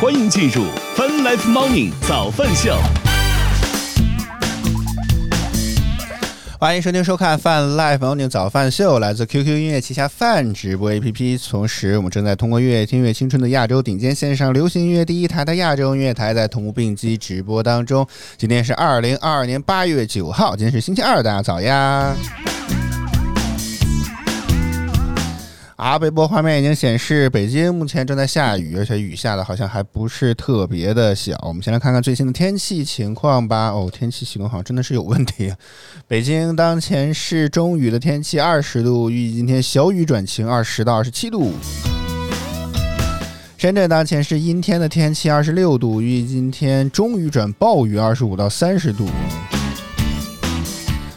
欢迎进入 Fun Life Morning 早饭秀。欢迎收听收看泛 Live Morning 早饭秀，来自 QQ 音乐旗下泛直播 APP。同时，我们正在通过音乐听乐青春的亚洲顶尖线上流行音乐第一台的亚洲音乐台，在同步并机直播当中。今天是二零二二年八月九号，今天是星期二，大家早呀！啊，微博画面已经显示，北京目前正在下雨，而且雨下的好像还不是特别的小。我们先来看看最新的天气情况吧。哦，天气系统好像真的是有问题。北京当前是中雨的天气，二十度，预计今天小雨转晴，二十到二十七度。深圳当前是阴天的天气，二十六度，预计今天中雨转暴雨，二十五到三十度。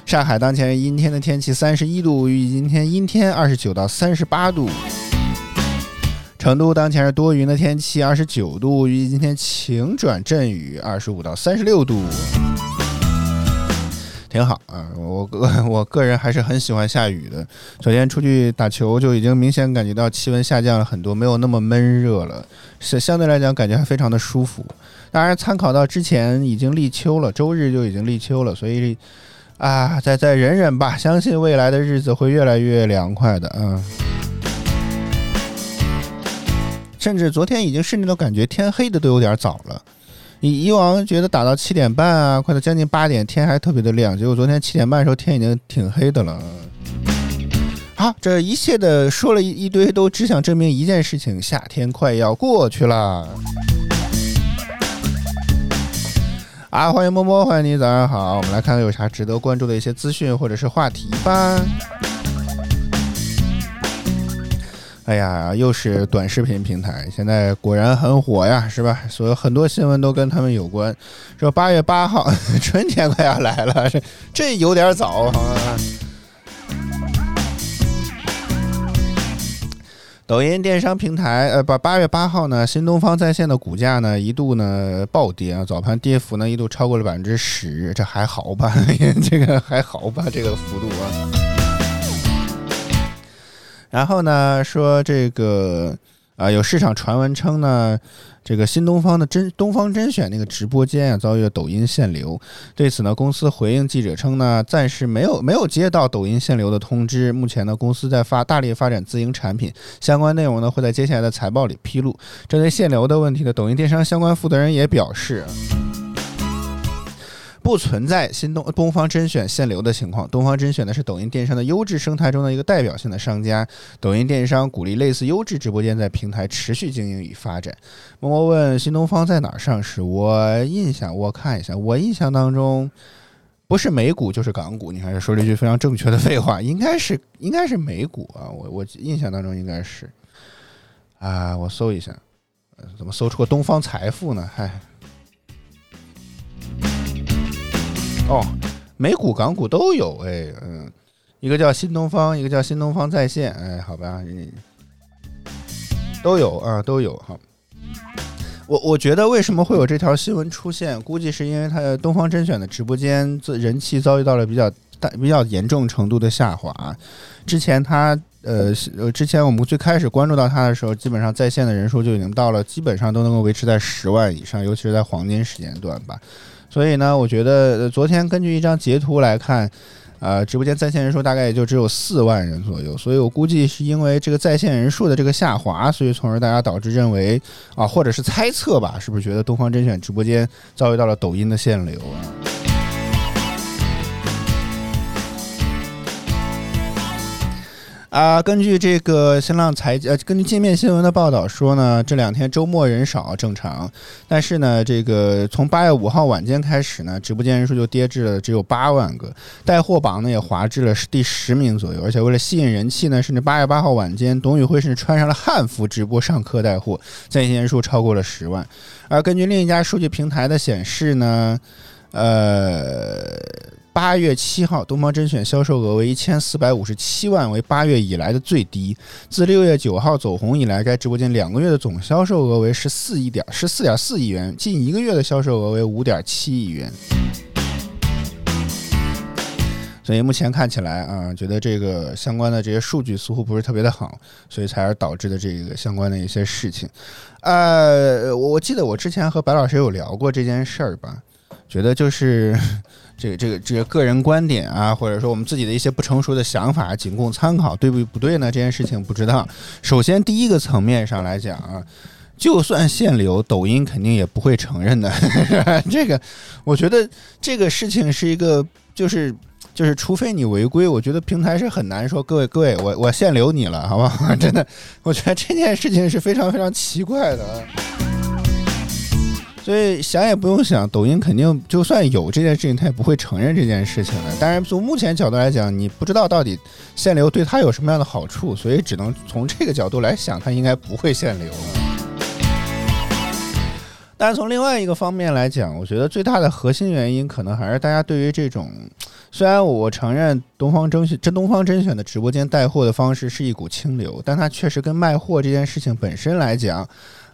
上海当前是阴天的天气，三十一度，预计今天阴天，二十九到三十八度。成都当前是多云的天气，二十九度，预计今天晴转阵雨，二十五到三十六度。挺好啊，我个 我个人还是很喜欢下雨的。昨天出去打球就已经明显感觉到气温下降了很多，没有那么闷热了，是相对来讲感觉还非常的舒服。当然，参考到之前已经立秋了，周日就已经立秋了，所以。啊，再再忍忍吧，相信未来的日子会越来越凉快的。嗯，甚至昨天已经甚至都感觉天黑的都有点早了。以以往觉得打到七点半啊，快到将近八点，天还特别的亮，结果昨天七点半的时候天已经挺黑的了。好，这一切的说了一一堆，都只想证明一件事情：夏天快要过去了。啊，欢迎摸摸，欢迎你，早上好。我们来看看有啥值得关注的一些资讯或者是话题吧。哎呀，又是短视频平台，现在果然很火呀，是吧？所有很多新闻都跟他们有关。说八月八号，春天快要来了，这这有点早。抖音电商平台，呃，八八月八号呢，新东方在线的股价呢一度呢暴跌啊，早盘跌幅呢一度超过了百分之十，这还好吧？这个还好吧？这个幅度啊。然后呢，说这个啊，有市场传闻称呢。这个新东方的甄东方甄选那个直播间啊，遭遇了抖音限流。对此呢，公司回应记者称呢，暂时没有没有接到抖音限流的通知。目前呢，公司在发大力发展自营产品，相关内容呢会在接下来的财报里披露。针对限流的问题呢，抖音电商相关负责人也表示。不存在新东东方甄选限流的情况。东方甄选呢是抖音电商的优质生态中的一个代表性的商家。抖音电商鼓励类似优质直播间在平台持续经营与发展。默默问新东方在哪儿上市？我印象我看一下，我印象当中不是美股就是港股。你还是说了一句非常正确的废话，应该是应该是美股啊。我我印象当中应该是啊，我搜一下，怎么搜出个东方财富呢？嗨。哦，美股、港股都有哎，嗯，一个叫新东方，一个叫新东方在线，哎，好吧，都有啊，都有哈。我我觉得为什么会有这条新闻出现，估计是因为它东方甄选的直播间人气遭遇到了比较大、比较严重程度的下滑。之前它呃呃，之前我们最开始关注到它的时候，基本上在线的人数就已经到了，基本上都能够维持在十万以上，尤其是在黄金时间段吧。所以呢，我觉得昨天根据一张截图来看，呃，直播间在线人数大概也就只有四万人左右。所以我估计是因为这个在线人数的这个下滑，所以从而大家导致认为啊，或者是猜测吧，是不是觉得东方甄选直播间遭遇到了抖音的限流啊？啊，根据这个新浪财经呃，根据界面新闻的报道说呢，这两天周末人少正常，但是呢，这个从八月五号晚间开始呢，直播间人数就跌至了只有八万个，带货榜呢也滑至了第十名左右，而且为了吸引人气呢，甚至八月八号晚间，董宇辉甚至穿上了汉服直播上课带货，在线人数超过了十万。而根据另一家数据平台的显示呢，呃。八月七号，东方甄选销售额为一千四百五十七万，为八月以来的最低。自六月九号走红以来，该直播间两个月的总销售额为十四亿点十四点四亿元，近一个月的销售额为五点七亿元。所以目前看起来啊，觉得这个相关的这些数据似乎不是特别的好，所以才而导致的这个相关的一些事情。呃，我我记得我之前和白老师有聊过这件事儿吧，觉得就是这个这个这个个人观点啊，或者说我们自己的一些不成熟的想法，仅供参考，对不不对呢？这件事情不知道。首先第一个层面上来讲啊。就算限流，抖音肯定也不会承认的。这个，我觉得这个事情是一个，就是就是，除非你违规，我觉得平台是很难说。各位各位，我我限流你了，好不好？真的，我觉得这件事情是非常非常奇怪的。所以想也不用想，抖音肯定就算有这件事情，他也不会承认这件事情的。当然，从目前角度来讲，你不知道到底限流对他有什么样的好处，所以只能从这个角度来想，他应该不会限流。但是从另外一个方面来讲，我觉得最大的核心原因可能还是大家对于这种，虽然我承认东方甄选、真东方甄选的直播间带货的方式是一股清流，但它确实跟卖货这件事情本身来讲，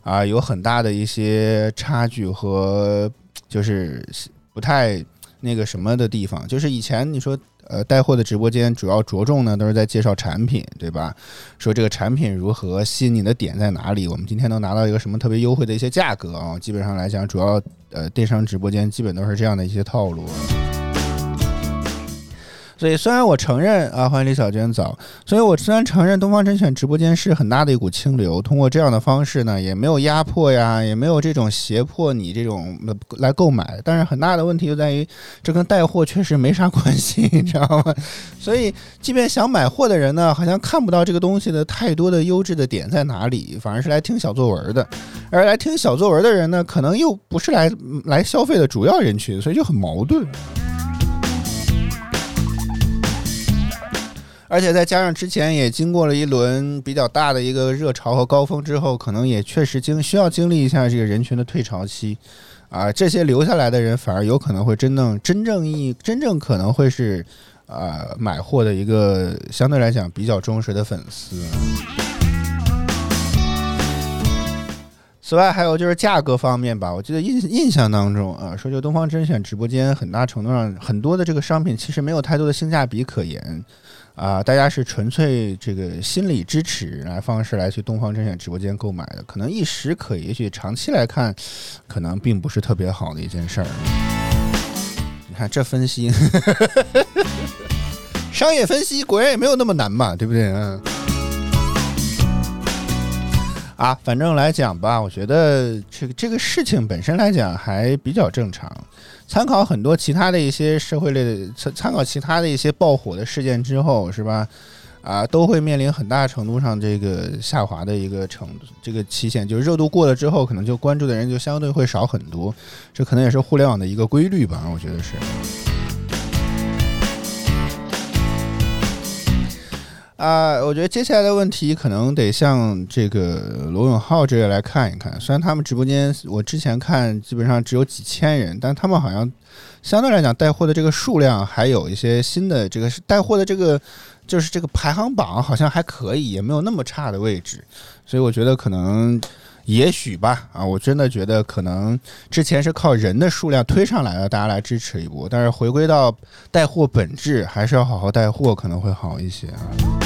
啊，有很大的一些差距和就是不太那个什么的地方。就是以前你说。呃，带货的直播间主要着重呢，都是在介绍产品，对吧？说这个产品如何吸引你的点在哪里？我们今天能拿到一个什么特别优惠的一些价格啊？基本上来讲，主要呃电商直播间基本都是这样的一些套路。所以，虽然我承认啊，欢迎李小娟早。所以我虽然承认东方甄选直播间是很大的一股清流，通过这样的方式呢，也没有压迫呀，也没有这种胁迫你这种来购买。但是很大的问题就在于，这跟带货确实没啥关系，你知道吗？所以，即便想买货的人呢，好像看不到这个东西的太多的优质的点在哪里，反而是来听小作文的。而来听小作文的人呢，可能又不是来来消费的主要人群，所以就很矛盾。而且再加上之前也经过了一轮比较大的一个热潮和高峰之后，可能也确实经需要经历一下这个人群的退潮期，啊，这些留下来的人反而有可能会真正真正意真正可能会是啊买货的一个相对来讲比较忠实的粉丝。此外，还有就是价格方面吧，我记得印印象当中啊，说就东方甄选直播间很大程度上很多的这个商品其实没有太多的性价比可言。啊，大家是纯粹这个心理支持来方式来去东方甄选直播间购买的，可能一时可以，也许长期来看，可能并不是特别好的一件事儿。你看这分析，商业分析果然也没有那么难嘛，对不对？嗯。啊，反正来讲吧，我觉得这个这个事情本身来讲还比较正常。参考很多其他的一些社会类的参参考其他的一些爆火的事件之后，是吧？啊，都会面临很大程度上这个下滑的一个程度，这个期限就是热度过了之后，可能就关注的人就相对会少很多。这可能也是互联网的一个规律吧，我觉得是。啊，我觉得接下来的问题可能得向这个罗永浩这个来看一看。虽然他们直播间我之前看基本上只有几千人，但他们好像相对来讲带货的这个数量还有一些新的这个带货的这个就是这个排行榜好像还可以，也没有那么差的位置。所以我觉得可能也许吧，啊，我真的觉得可能之前是靠人的数量推上来的，大家来支持一波。但是回归到带货本质，还是要好好带货可能会好一些啊。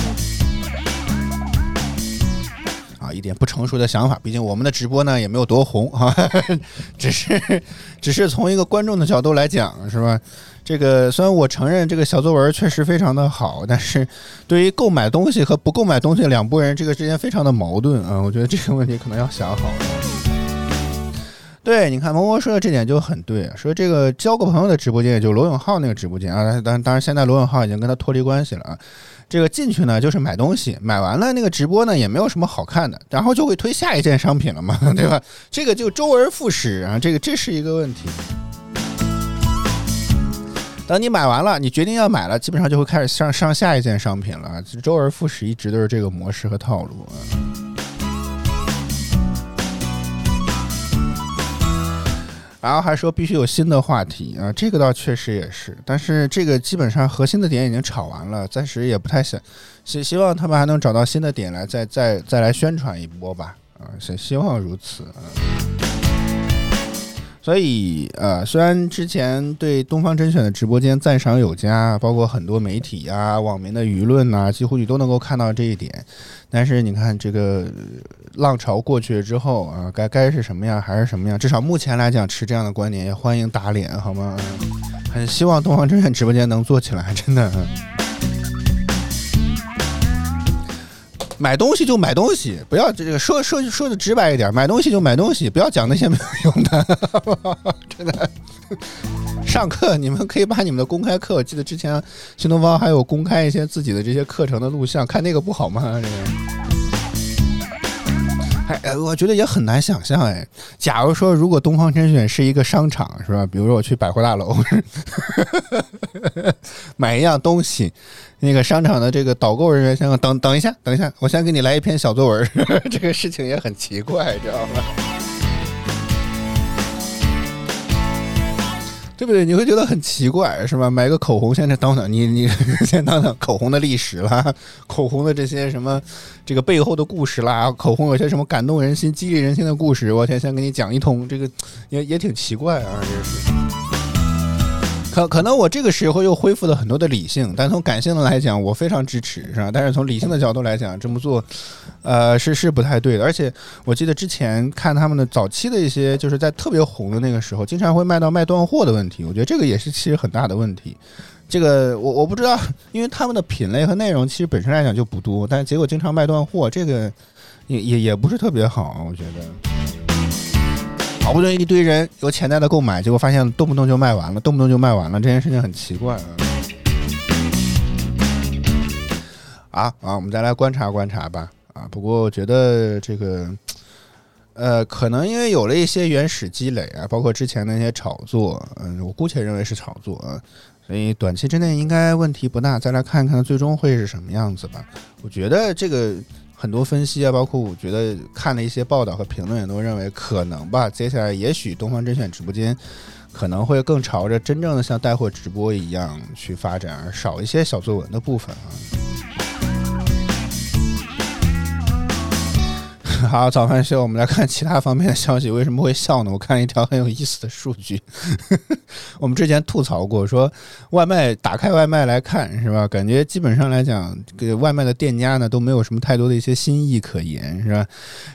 一点不成熟的想法，毕竟我们的直播呢也没有多红哈，只是只是从一个观众的角度来讲，是吧？这个虽然我承认这个小作文确实非常的好，但是对于购买东西和不购买东西两拨人，这个之间非常的矛盾啊。我觉得这个问题可能要想好。对，你看萌萌说的这点就很对，说这个交个朋友的直播间，也就罗永浩那个直播间啊，当然当然现在罗永浩已经跟他脱离关系了啊。这个进去呢，就是买东西，买完了那个直播呢也没有什么好看的，然后就会推下一件商品了嘛，对吧？这个就周而复始啊，这个这是一个问题。等你买完了，你决定要买了，基本上就会开始上上下一件商品了，周而复始，一直都是这个模式和套路啊。然后还说必须有新的话题啊，这个倒确实也是，但是这个基本上核心的点已经炒完了，暂时也不太想希希望他们还能找到新的点来再再再来宣传一波吧啊，希希望如此啊。所以呃，虽然之前对东方甄选的直播间赞赏有加，包括很多媒体啊、网民的舆论呐，几乎你都能够看到这一点。但是你看这个浪潮过去了之后啊，该该是什么样还是什么样。至少目前来讲，持这样的观点也欢迎打脸，好吗？很希望东方甄选直播间能做起来，真的。买东西就买东西，不要这个说说说的直白一点，买东西就买东西，不要讲那些没有用的，真的。上课你们可以把你们的公开课，我记得之前新东方还有公开一些自己的这些课程的录像，看那个不好吗？这个。哎，我觉得也很难想象哎。假如说，如果东方甄选是一个商场，是吧？比如说我去百货大楼 买一样东西，那个商场的这个导购人员先等等一下，等一下，我先给你来一篇小作文。这个事情也很奇怪，知道吗？对不对？你会觉得很奇怪，是吧？买个口红，现在等等，你你先等等，口红的历史啦，口红的这些什么，这个背后的故事啦，口红有些什么感动人心、激励人心的故事，我先先给你讲一通，这个也也挺奇怪啊，这是。可可能我这个时候又恢复了很多的理性，但从感性的来讲，我非常支持，是吧？但是从理性的角度来讲，这么做，呃，是是不太对的。而且我记得之前看他们的早期的一些，就是在特别红的那个时候，经常会卖到卖断货的问题。我觉得这个也是其实很大的问题。这个我我不知道，因为他们的品类和内容其实本身来讲就不多，但结果经常卖断货，这个也也也不是特别好，我觉得。好不容易一堆人有潜在的购买，结果发现动不动就卖完了，动不动就卖完了，这件事情很奇怪啊！啊啊，我们再来观察观察吧啊！不过我觉得这个，呃，可能因为有了一些原始积累啊，包括之前那些炒作，嗯，我姑且认为是炒作啊，所以短期之内应该问题不大。再来看看最终会是什么样子吧。我觉得这个。很多分析啊，包括我觉得看了一些报道和评论，也都认为可能吧。接下来也许东方甄选直播间可能会更朝着真正的像带货直播一样去发展，而少一些小作文的部分啊。好，早饭秀，我们来看其他方面的消息。为什么会笑呢？我看一条很有意思的数据。我们之前吐槽过，说外卖打开外卖来看，是吧？感觉基本上来讲，给外卖的店家呢都没有什么太多的一些新意可言，是吧？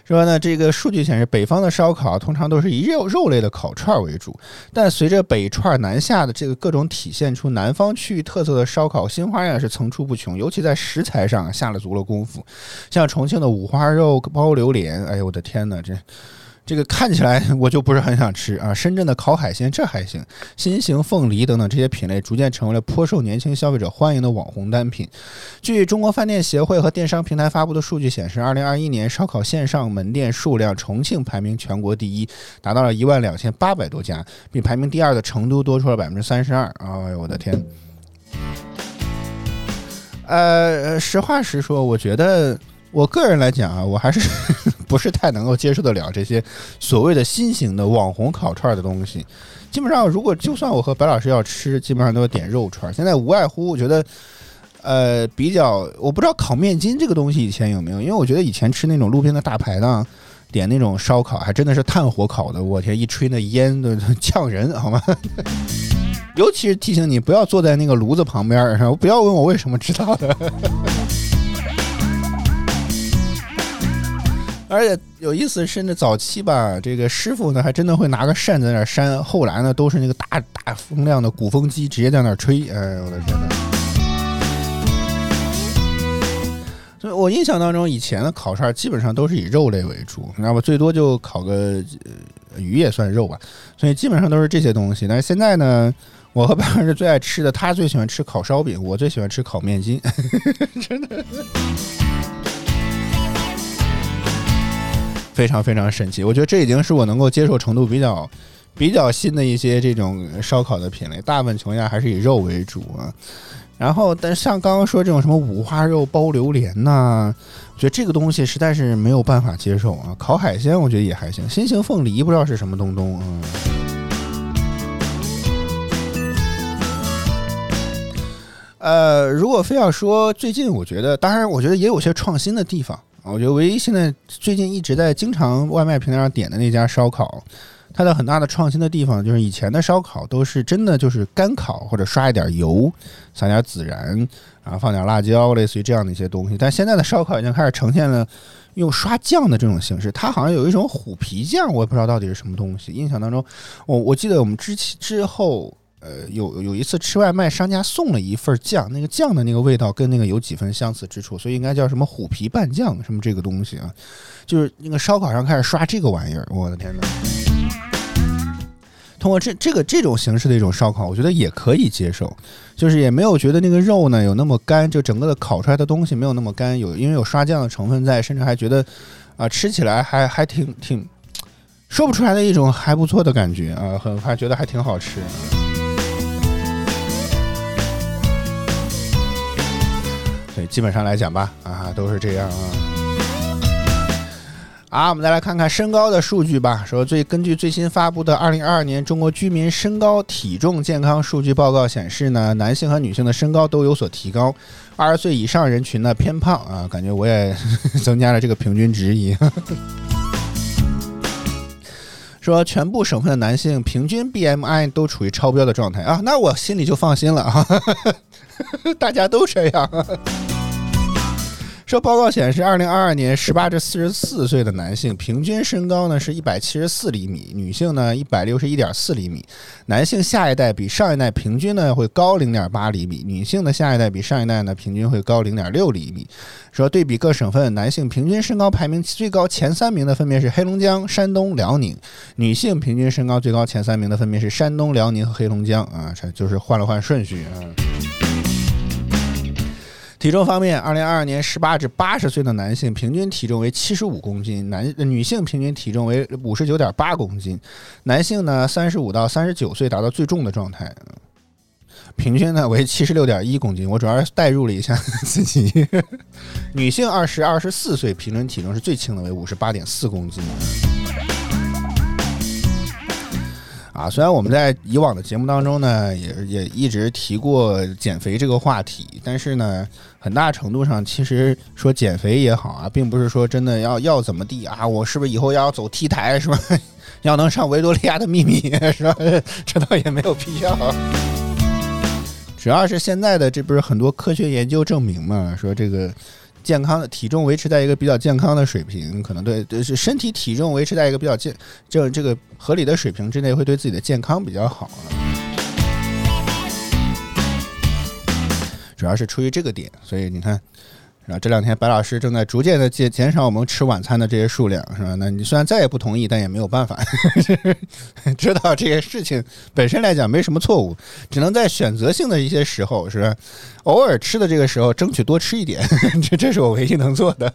说呢，这个数据显示，北方的烧烤通常都是以肉肉类的烤串为主，但随着北串南下的这个各种体现出南方区域特色的烧烤新花样是层出不穷，尤其在食材上下了足了功夫，像重庆的五花肉包脸。哎呦我的天哪，这这个看起来我就不是很想吃啊！深圳的烤海鲜这还行，新型凤梨等等这些品类逐渐成为了颇受年轻消费者欢迎的网红单品。据中国饭店协会和电商平台发布的数据显示，二零二一年烧烤线上门店数量，重庆排名全国第一，达到了一万两千八百多家，比排名第二的成都多出了百分之三十二。哎呦我的天！呃，实话实说，我觉得。我个人来讲啊，我还是不是太能够接受得了这些所谓的新型的网红烤串的东西。基本上，如果就算我和白老师要吃，基本上都要点肉串。现在无外乎，我觉得，呃，比较我不知道烤面筋这个东西以前有没有，因为我觉得以前吃那种路边的大排档，点那种烧烤，还真的是炭火烤的，我天，一吹那烟都 呛人，好吗？尤其是提醒你不要坐在那个炉子旁边，不要问我为什么知道的。而且有意思是，那早期吧，这个师傅呢还真的会拿个扇子在那扇，后来呢都是那个大大风量的鼓风机直接在那吹。哎，我的天哪！所以我印象当中，以前的烤串基本上都是以肉类为主，那么最多就烤个鱼也算肉吧。所以基本上都是这些东西。但是现在呢，我和爸爸是最爱吃的，他最喜欢吃烤烧饼，我最喜欢吃烤面筋，真的。非常非常神奇，我觉得这已经是我能够接受程度比较比较新的一些这种烧烤的品类，大部分情况下还是以肉为主啊。然后，但像刚刚说这种什么五花肉包榴莲呐，我觉得这个东西实在是没有办法接受啊。烤海鲜我觉得也还行，新型凤梨不知道是什么东东啊。呃，如果非要说最近，我觉得当然，我觉得也有些创新的地方。我觉得唯一现在最近一直在经常外卖平台上点的那家烧烤，它的很大的创新的地方就是以前的烧烤都是真的就是干烤或者刷一点油，撒点孜然，然后放点辣椒，类似于这样的一些东西。但现在的烧烤已经开始呈现了用刷酱的这种形式，它好像有一种虎皮酱，我也不知道到底是什么东西。印象当中，我我记得我们之前之后。呃，有有一次吃外卖，商家送了一份酱，那个酱的那个味道跟那个有几分相似之处，所以应该叫什么虎皮拌酱什么这个东西啊，就是那个烧烤上开始刷这个玩意儿，我的天哪！通过这这个这种形式的一种烧烤，我觉得也可以接受，就是也没有觉得那个肉呢有那么干，就整个的烤出来的东西没有那么干，有因为有刷酱的成分在，甚至还觉得啊吃起来还还挺挺说不出来的一种还不错的感觉啊，很还觉得还挺好吃。基本上来讲吧，啊，都是这样啊。好，我们再来看看身高的数据吧。说最根据最新发布的《二零二二年中国居民身高体重健康数据报告》显示呢，男性和女性的身高都有所提高。二十岁以上人群呢偏胖啊，感觉我也 增加了这个平均值一样。说全部省份的男性平均 BMI 都处于超标的状态啊，那我心里就放心了啊。大家都这样。这报告显示，二零二二年十八至四十四岁的男性平均身高呢是一百七十四厘米，女性呢一百六十一点四厘米。男性下一代比上一代平均呢会高零点八厘米，女性的下一代比上一代呢平均会高零点六厘米。说对比各省份男性平均身高排名最高前三名的分别是黑龙江、山东、辽宁；女性平均身高最高前三名的分别是山东、辽宁和黑龙江。啊，这就是换了换顺序啊。体重方面，二零二二年十八至八十岁的男性平均体重为七十五公斤，男女性平均体重为五十九点八公斤。男性呢，三十五到三十九岁达到最重的状态，平均呢为七十六点一公斤。我主要是代入了一下 自己。女性二十二十四岁平均体重是最轻的，为五十八点四公斤。啊，虽然我们在以往的节目当中呢，也也一直提过减肥这个话题，但是呢，很大程度上其实说减肥也好啊，并不是说真的要要怎么地啊，我是不是以后要走 T 台是吧？要能上维多利亚的秘密是吧？这倒也没有必要。主要是现在的这不是很多科学研究证明嘛，说这个。健康的体重维持在一个比较健康的水平，可能对就是身体体重维持在一个比较健这这个合理的水平之内，会对自己的健康比较好。主要是出于这个点，所以你看。然后这两天，白老师正在逐渐的减减少我们吃晚餐的这些数量，是吧？那你虽然再也不同意，但也没有办法，知道这些事情本身来讲没什么错误，只能在选择性的一些时候，是吧？偶尔吃的这个时候，争取多吃一点，这这是我唯一能做的。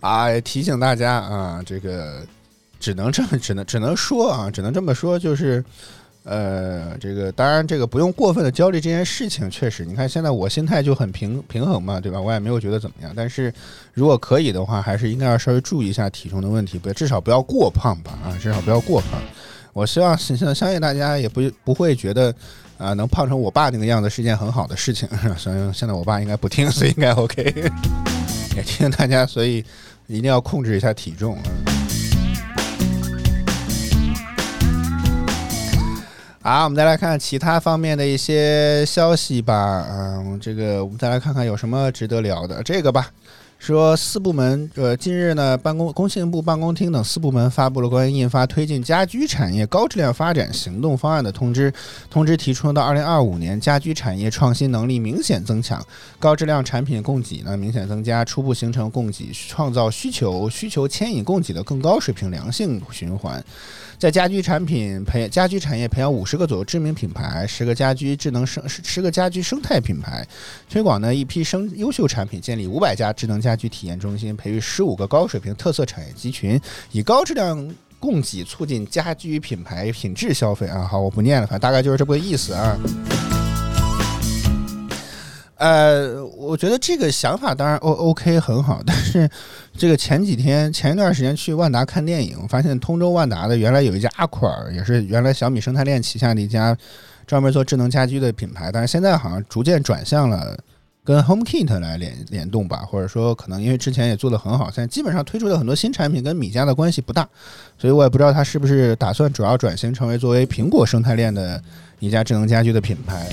啊，提醒大家啊，这个只能这么，只能只能说啊，只能这么说，就是。呃，这个当然，这个不用过分的焦虑这件事情，确实，你看现在我心态就很平平衡嘛，对吧？我也没有觉得怎么样。但是如果可以的话，还是应该要稍微注意一下体重的问题，不至少不要过胖吧，啊，至少不要过胖。我希望相相信大家也不不会觉得啊，能胖成我爸那个样子是件很好的事情，所以现在我爸应该不听，所以应该 OK。也提醒大家，所以一定要控制一下体重啊。好，我们再来看其他方面的一些消息吧。嗯，这个我们再来看看有什么值得聊的。这个吧，说四部门，呃，近日呢，办公工信部办公厅等四部门发布了关于印发推进家居产业高质量发展行动方案的通知。通知提出，到二零二五年，家居产业创新能力明显增强，高质量产品供给呢明显增加，初步形成供给创造需求、需求牵引供给的更高水平良性循环。在家居产品培家居产业培养五十个左右知名品牌，十个家居智能生十个家居生态品牌，推广呢一批生优秀产品，建立五百家智能家居体验中心，培育十五个高水平特色产业集群，以高质量供给促进家居品牌品质消费啊！好，我不念了，反正大概就是这么个意思啊。呃，我觉得这个想法当然 O O K 很好，但是这个前几天前一段时间去万达看电影，我发现通州万达的原来有一家阿款儿，也是原来小米生态链旗下的一家专门做智能家居的品牌，但是现在好像逐渐转向了跟 HomeKit 来联联动吧，或者说可能因为之前也做的很好，现在基本上推出的很多新产品跟米家的关系不大，所以我也不知道它是不是打算主要转型成为作为苹果生态链的一家智能家居的品牌。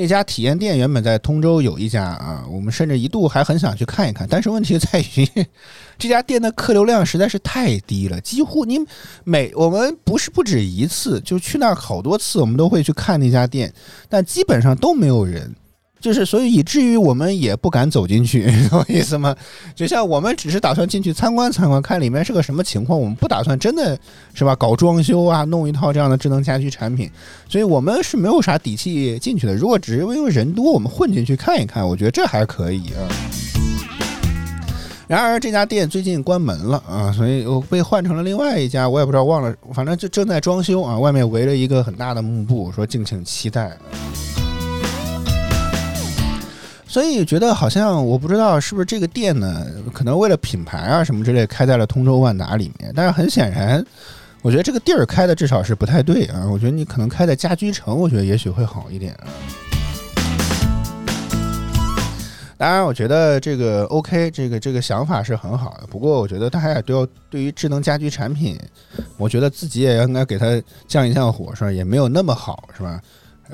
那家体验店原本在通州有一家啊，我们甚至一度还很想去看一看，但是问题在于 这家店的客流量实在是太低了，几乎你每我们不是不止一次，就去那儿好多次，我们都会去看那家店，但基本上都没有人。就是所以以至于我们也不敢走进去，懂我意思吗？就像我们只是打算进去参观参观，看里面是个什么情况，我们不打算真的是吧搞装修啊，弄一套这样的智能家居产品，所以我们是没有啥底气进去的。如果只是因为人多，我们混进去看一看，我觉得这还可以啊。然而这家店最近关门了啊，所以我被换成了另外一家，我也不知道忘了，反正就正在装修啊，外面围了一个很大的幕布，说敬请期待。所以觉得好像我不知道是不是这个店呢，可能为了品牌啊什么之类开在了通州万达里面。但是很显然，我觉得这个地儿开的至少是不太对啊。我觉得你可能开在家居城，我觉得也许会好一点啊。当然，我觉得这个 OK，这个这个想法是很好的。不过，我觉得大家也都要对于智能家居产品，我觉得自己也应该给它降一降火，是吧？也没有那么好，是吧？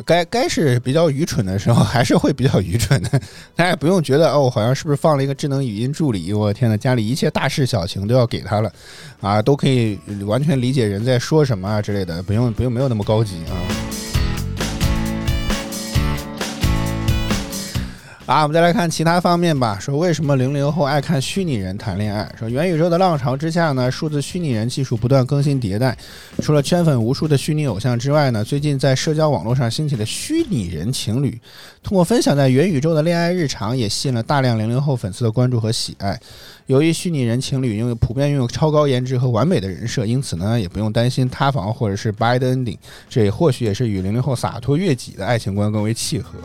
该该是比较愚蠢的时候，还是会比较愚蠢的。大家也不用觉得哦，好像是不是放了一个智能语音助理？我天呐，家里一切大事小情都要给他了，啊，都可以完全理解人在说什么啊之类的，不用不用没有那么高级啊。啊，我们再来看其他方面吧。说为什么零零后爱看虚拟人谈恋爱？说元宇宙的浪潮之下呢，数字虚拟人技术不断更新迭代。除了圈粉无数的虚拟偶像之外呢，最近在社交网络上兴起的虚拟人情侣，通过分享在元宇宙的恋爱日常，也吸引了大量零零后粉丝的关注和喜爱。由于虚拟人情侣拥有普遍拥有超高颜值和完美的人设，因此呢，也不用担心塌房或者是 bad ending。这也或许也是与零零后洒脱越己的爱情观更为契合。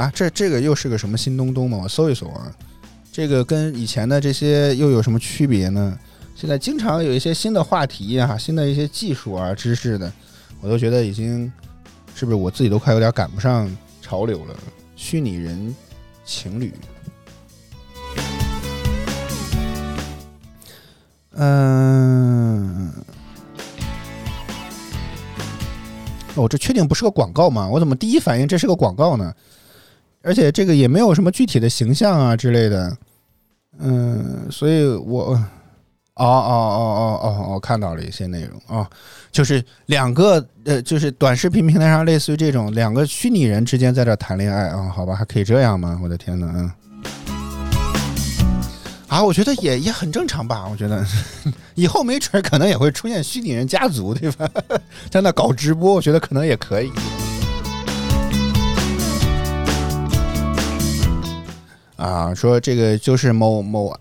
啊，这这个又是个什么新东东吗？我搜一搜啊，这个跟以前的这些又有什么区别呢？现在经常有一些新的话题啊，新的一些技术啊、知识的，我都觉得已经是不是我自己都快有点赶不上潮流了？虚拟人情侣，嗯，哦，这确定不是个广告吗？我怎么第一反应这是个广告呢？而且这个也没有什么具体的形象啊之类的，嗯，所以我，哦哦哦哦哦，我看到了一些内容啊，就是两个呃，就是短视频平台上类似于这种两个虚拟人之间在这谈恋爱啊，好吧，还可以这样吗？我的天呐，嗯，啊，我觉得也也很正常吧，我觉得 以后没准可能也会出现虚拟人家族，对吧？在那搞直播，我觉得可能也可以。啊，说这个就是某某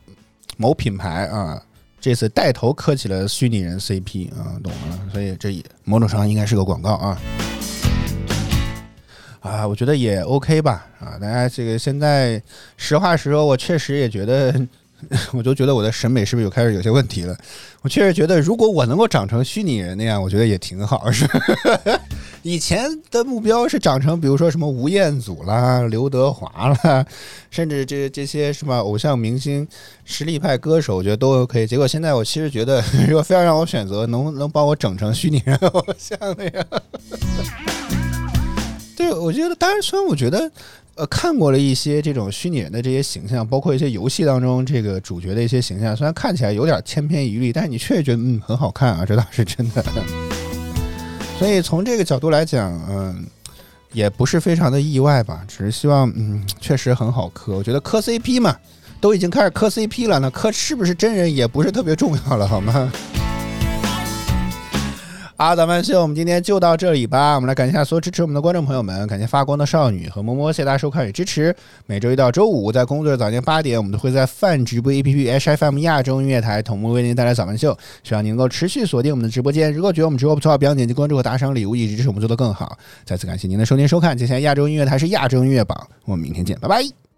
某品牌啊，这次带头磕起了虚拟人 CP 啊，懂了，所以这也某种上应该是个广告啊。啊，我觉得也 OK 吧，啊，大家这个现在实话实说，我确实也觉得。我就觉得我的审美是不是有开始有些问题了？我确实觉得，如果我能够长成虚拟人那样，我觉得也挺好。是，以前的目标是长成，比如说什么吴彦祖啦、刘德华啦，甚至这这些什么偶像明星、实力派歌手，我觉得都可以。结果现在我其实觉得，如果非要让我选择，能能帮我整成虚拟人偶像的呀，对，我觉得，当然，虽然我觉得。呃，看过了一些这种虚拟人的这些形象，包括一些游戏当中这个主角的一些形象，虽然看起来有点千篇一律，但是你确实觉得嗯很好看啊，这倒是真的。所以从这个角度来讲，嗯，也不是非常的意外吧，只是希望嗯确实很好磕。我觉得磕 CP 嘛，都已经开始磕 CP 了，那磕是不是真人也不是特别重要了，好吗？好，咱们秀，我们今天就到这里吧。我们来感谢一下所有支持我们的观众朋友们，感谢发光的少女和么么，谢谢大家收看与支持。每周一到周五，在工作日早间八点，我们都会在泛直播 APP HFM 亚洲音乐台同步为您带来早饭秀。希望您能够持续锁定我们的直播间。如果觉得我们直播不错，不要点击关注和打赏礼物，一直支持我们做的更好。再次感谢您的收听收看。接下来亚洲音乐台是亚洲音乐榜，我们明天见，拜拜。